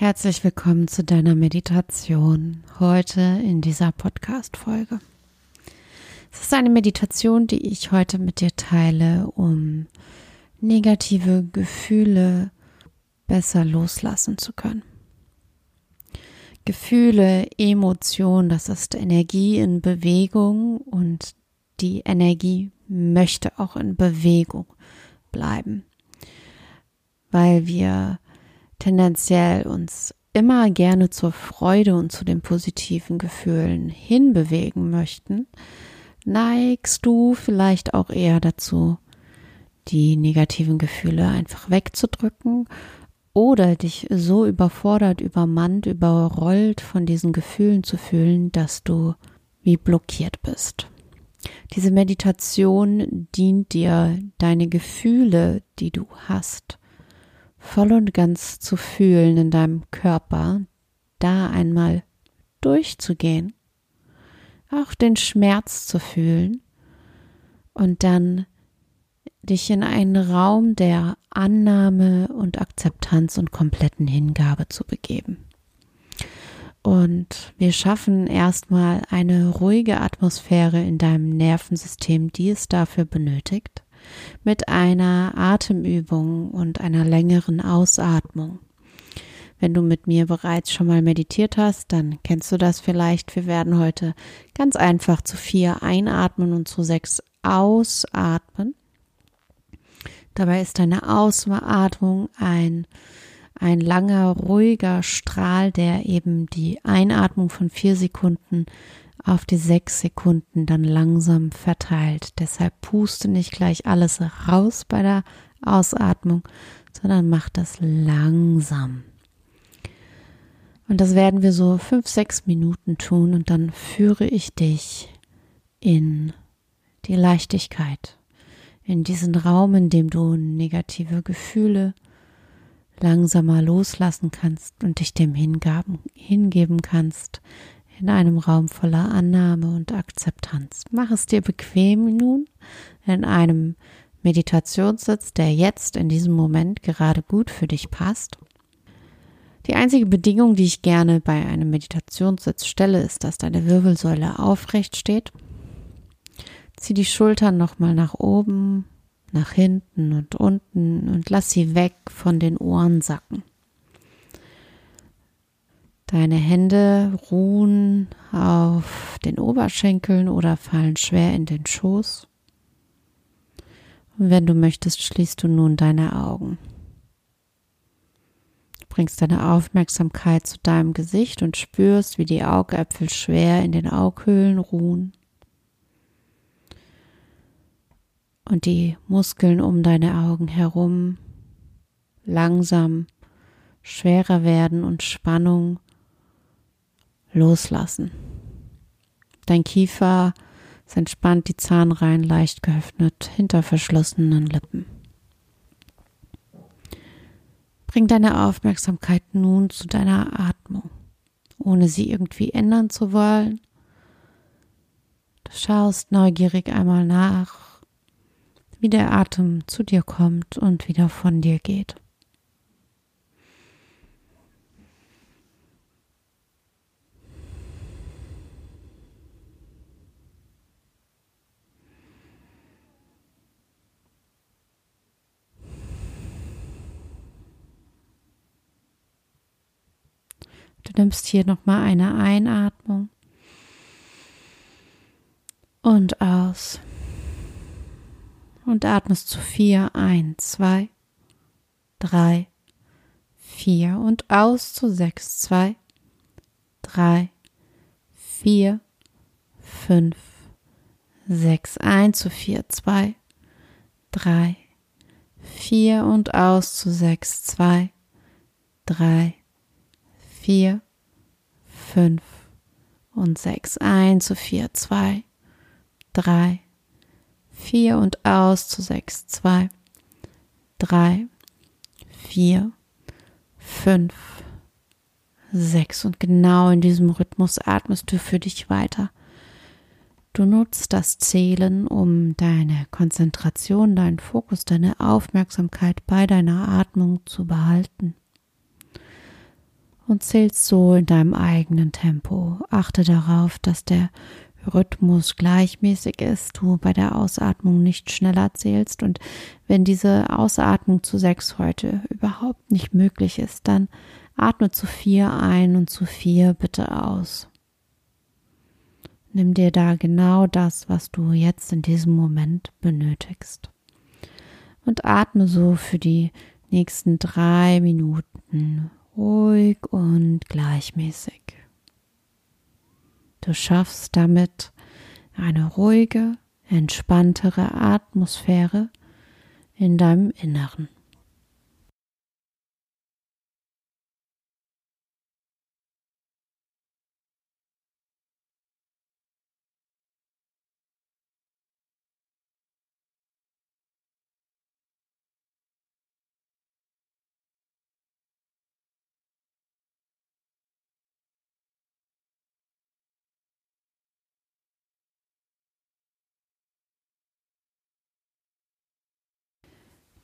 Herzlich willkommen zu deiner Meditation heute in dieser Podcast-Folge. Es ist eine Meditation, die ich heute mit dir teile, um negative Gefühle besser loslassen zu können. Gefühle, Emotionen, das ist Energie in Bewegung und die Energie möchte auch in Bewegung bleiben, weil wir tendenziell uns immer gerne zur Freude und zu den positiven Gefühlen hinbewegen möchten, neigst du vielleicht auch eher dazu, die negativen Gefühle einfach wegzudrücken oder dich so überfordert, übermannt, überrollt von diesen Gefühlen zu fühlen, dass du wie blockiert bist. Diese Meditation dient dir, deine Gefühle, die du hast, voll und ganz zu fühlen in deinem Körper, da einmal durchzugehen, auch den Schmerz zu fühlen und dann dich in einen Raum der Annahme und Akzeptanz und kompletten Hingabe zu begeben. Und wir schaffen erstmal eine ruhige Atmosphäre in deinem Nervensystem, die es dafür benötigt mit einer Atemübung und einer längeren Ausatmung. Wenn du mit mir bereits schon mal meditiert hast, dann kennst du das vielleicht. Wir werden heute ganz einfach zu vier einatmen und zu sechs ausatmen. Dabei ist deine Ausatmung ein, ein langer, ruhiger Strahl, der eben die Einatmung von vier Sekunden auf die sechs Sekunden dann langsam verteilt. Deshalb puste nicht gleich alles raus bei der Ausatmung, sondern mach das langsam. Und das werden wir so fünf, sechs Minuten tun und dann führe ich dich in die Leichtigkeit, in diesen Raum, in dem du negative Gefühle langsamer loslassen kannst und dich dem hingaben, hingeben kannst, in einem Raum voller Annahme und Akzeptanz. Mach es dir bequem nun in einem Meditationssitz, der jetzt in diesem Moment gerade gut für dich passt. Die einzige Bedingung, die ich gerne bei einem Meditationssitz stelle, ist, dass deine Wirbelsäule aufrecht steht. Zieh die Schultern nochmal nach oben, nach hinten und unten und lass sie weg von den Ohren sacken. Deine Hände ruhen auf den Oberschenkeln oder fallen schwer in den Schoß. Und wenn du möchtest, schließt du nun deine Augen. Du bringst deine Aufmerksamkeit zu deinem Gesicht und spürst, wie die Augäpfel schwer in den Aughöhlen ruhen. Und die Muskeln um deine Augen herum langsam schwerer werden und Spannung loslassen. Dein Kiefer ist entspannt, die Zahnreihen leicht geöffnet hinter verschlossenen Lippen. Bring deine Aufmerksamkeit nun zu deiner Atmung, ohne sie irgendwie ändern zu wollen. Du schaust neugierig einmal nach, wie der Atem zu dir kommt und wieder von dir geht. Du nimmst hier nochmal eine Einatmung. Und aus. Und atmest zu vier. Ein, zwei, drei, vier. Und aus zu sechs, zwei, drei, vier, fünf, sechs, ein zu vier, zwei, drei, vier. Und aus zu sechs, zwei, drei, vier, fünf und sechs. Ein zu vier, zwei, drei, vier und aus zu sechs, zwei, drei, vier, fünf, sechs. Und genau in diesem Rhythmus atmest du für dich weiter. Du nutzt das Zählen, um deine Konzentration, deinen Fokus, deine Aufmerksamkeit bei deiner Atmung zu behalten. Und zählst so in deinem eigenen Tempo. Achte darauf, dass der Rhythmus gleichmäßig ist, du bei der Ausatmung nicht schneller zählst und wenn diese Ausatmung zu sechs heute überhaupt nicht möglich ist, dann atme zu vier ein und zu vier bitte aus. Nimm dir da genau das, was du jetzt in diesem Moment benötigst. Und atme so für die nächsten drei Minuten ruhig und gleichmäßig. Du schaffst damit eine ruhige, entspanntere Atmosphäre in deinem Inneren.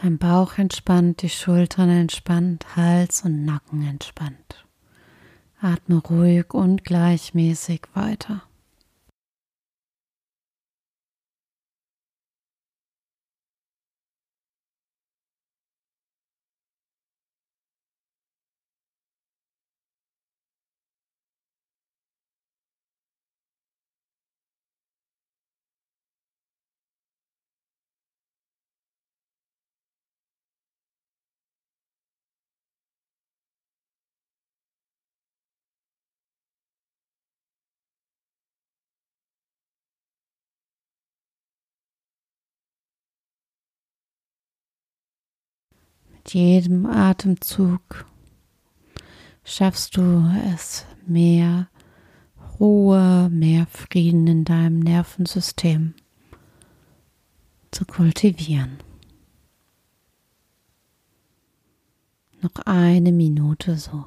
Dein Bauch entspannt, die Schultern entspannt, Hals und Nacken entspannt. Atme ruhig und gleichmäßig weiter. Jedem Atemzug schaffst du es mehr Ruhe, mehr Frieden in deinem Nervensystem zu kultivieren. Noch eine Minute so.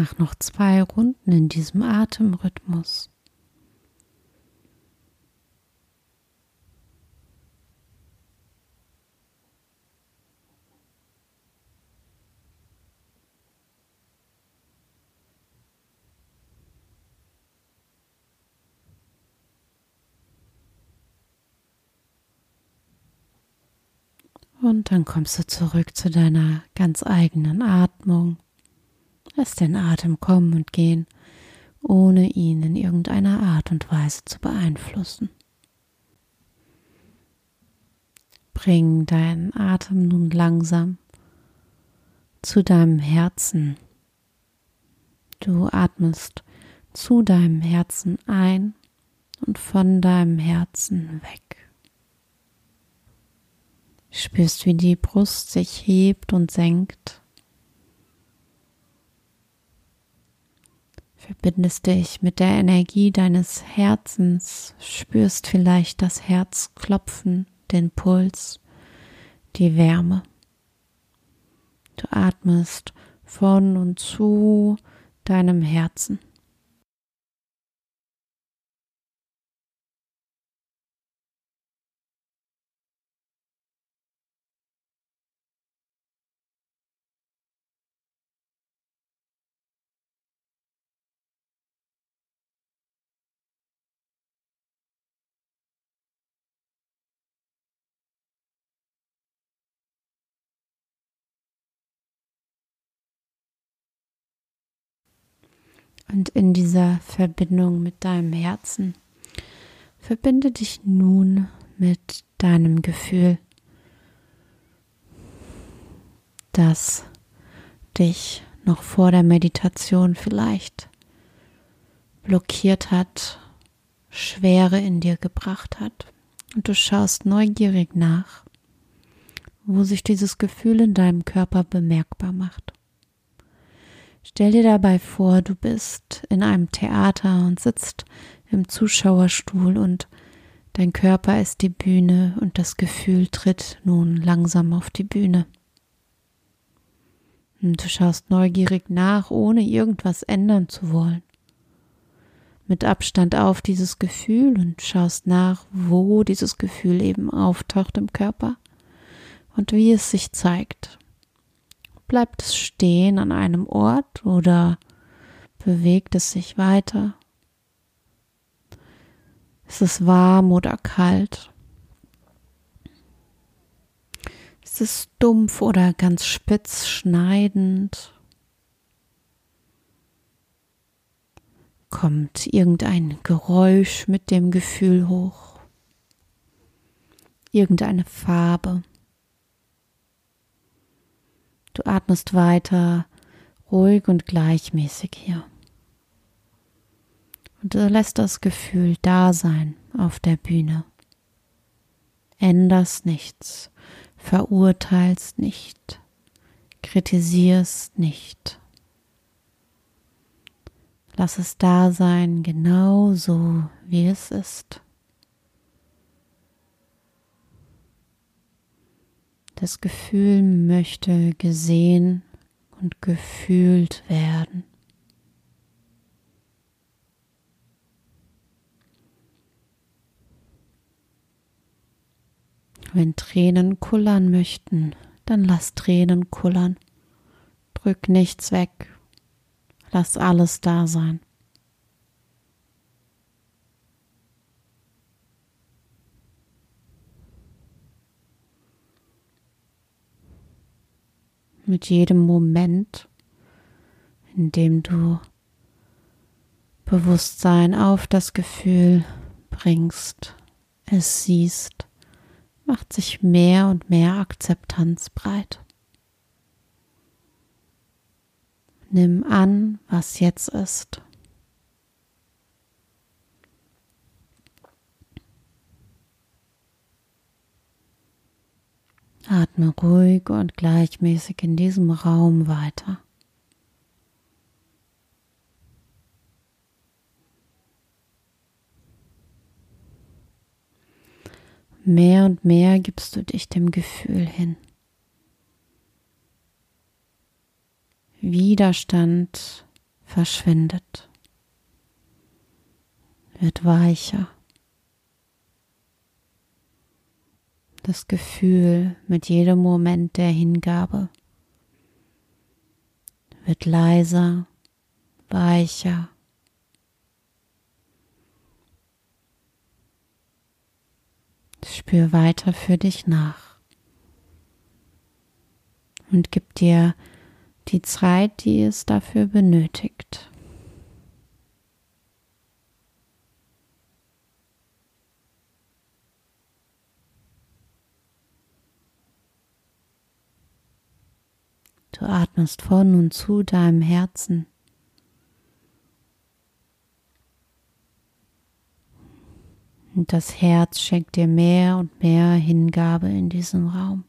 Mach noch zwei Runden in diesem Atemrhythmus. Und dann kommst du zurück zu deiner ganz eigenen Atmung. Lass den Atem kommen und gehen, ohne ihn in irgendeiner Art und Weise zu beeinflussen. Bring deinen Atem nun langsam zu deinem Herzen. Du atmest zu deinem Herzen ein und von deinem Herzen weg. Spürst, wie die Brust sich hebt und senkt verbindest dich mit der Energie deines Herzens, spürst vielleicht das Herz klopfen, den Puls, die Wärme. Du atmest von und zu deinem Herzen. Und in dieser Verbindung mit deinem Herzen verbinde dich nun mit deinem Gefühl. das dich noch vor der Meditation vielleicht blockiert hat, Schwere in dir gebracht hat. Und du schaust neugierig nach, wo sich dieses Gefühl in deinem Körper bemerkbar macht. Stell dir dabei vor, du bist in einem Theater und sitzt im Zuschauerstuhl und dein Körper ist die Bühne und das Gefühl tritt nun langsam auf die Bühne. Und du schaust neugierig nach, ohne irgendwas ändern zu wollen. Mit Abstand auf dieses Gefühl und schaust nach, wo dieses Gefühl eben auftaucht im Körper und wie es sich zeigt. Bleibt es stehen an einem Ort oder bewegt es sich weiter? Ist es warm oder kalt? Ist es dumpf oder ganz spitz schneidend? Kommt irgendein Geräusch mit dem Gefühl hoch? Irgendeine Farbe? Du atmest weiter ruhig und gleichmäßig hier. Und du lässt das Gefühl da sein auf der Bühne. Änderst nichts, verurteilst nicht, kritisierst nicht. Lass es da sein, genau so, wie es ist. Das Gefühl möchte gesehen und gefühlt werden. Wenn Tränen kullern möchten, dann lass Tränen kullern. Drück nichts weg. Lass alles da sein. Mit jedem Moment, in dem du Bewusstsein auf das Gefühl bringst, es siehst, macht sich mehr und mehr Akzeptanz breit. Nimm an, was jetzt ist. Atme ruhig und gleichmäßig in diesem Raum weiter. Mehr und mehr gibst du dich dem Gefühl hin. Widerstand verschwindet, wird weicher. Das Gefühl mit jedem Moment der Hingabe wird leiser, weicher. Spür weiter für dich nach und gib dir die Zeit, die es dafür benötigt. Du atmest von und zu deinem Herzen. Und das Herz schenkt dir mehr und mehr Hingabe in diesem Raum.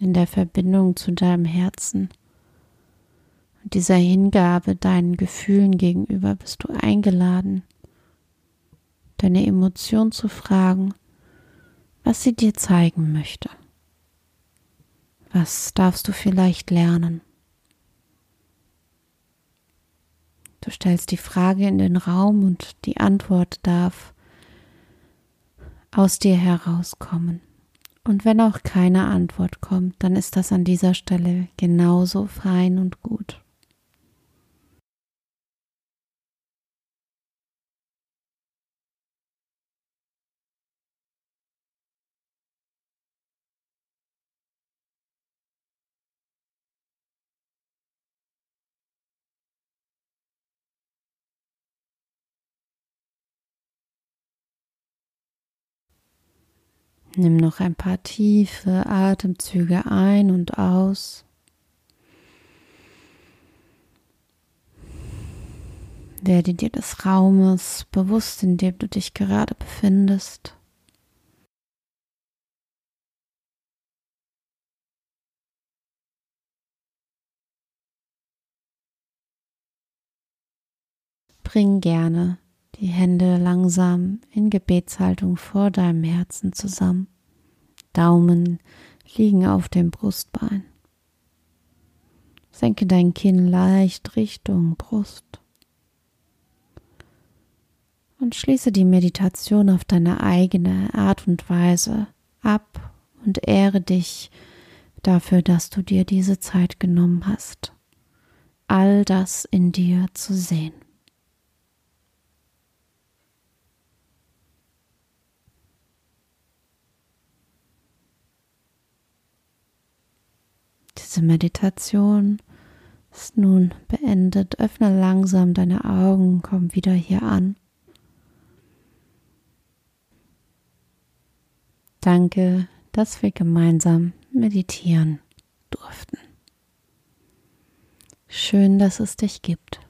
In der Verbindung zu deinem Herzen. Mit dieser Hingabe deinen Gefühlen gegenüber bist du eingeladen, deine Emotion zu fragen, was sie dir zeigen möchte. Was darfst du vielleicht lernen? Du stellst die Frage in den Raum und die Antwort darf aus dir herauskommen. Und wenn auch keine Antwort kommt, dann ist das an dieser Stelle genauso fein und gut. Nimm noch ein paar tiefe Atemzüge ein und aus. Werde dir des Raumes bewusst, in dem du dich gerade befindest. Bring gerne die Hände langsam in Gebetshaltung vor deinem Herzen zusammen. Daumen liegen auf dem Brustbein. Senke dein Kinn leicht Richtung Brust. Und schließe die Meditation auf deine eigene Art und Weise ab und ehre dich dafür, dass du dir diese Zeit genommen hast, all das in dir zu sehen. Diese Meditation ist nun beendet. Öffne langsam deine Augen, komm wieder hier an. Danke, dass wir gemeinsam meditieren durften. Schön, dass es dich gibt.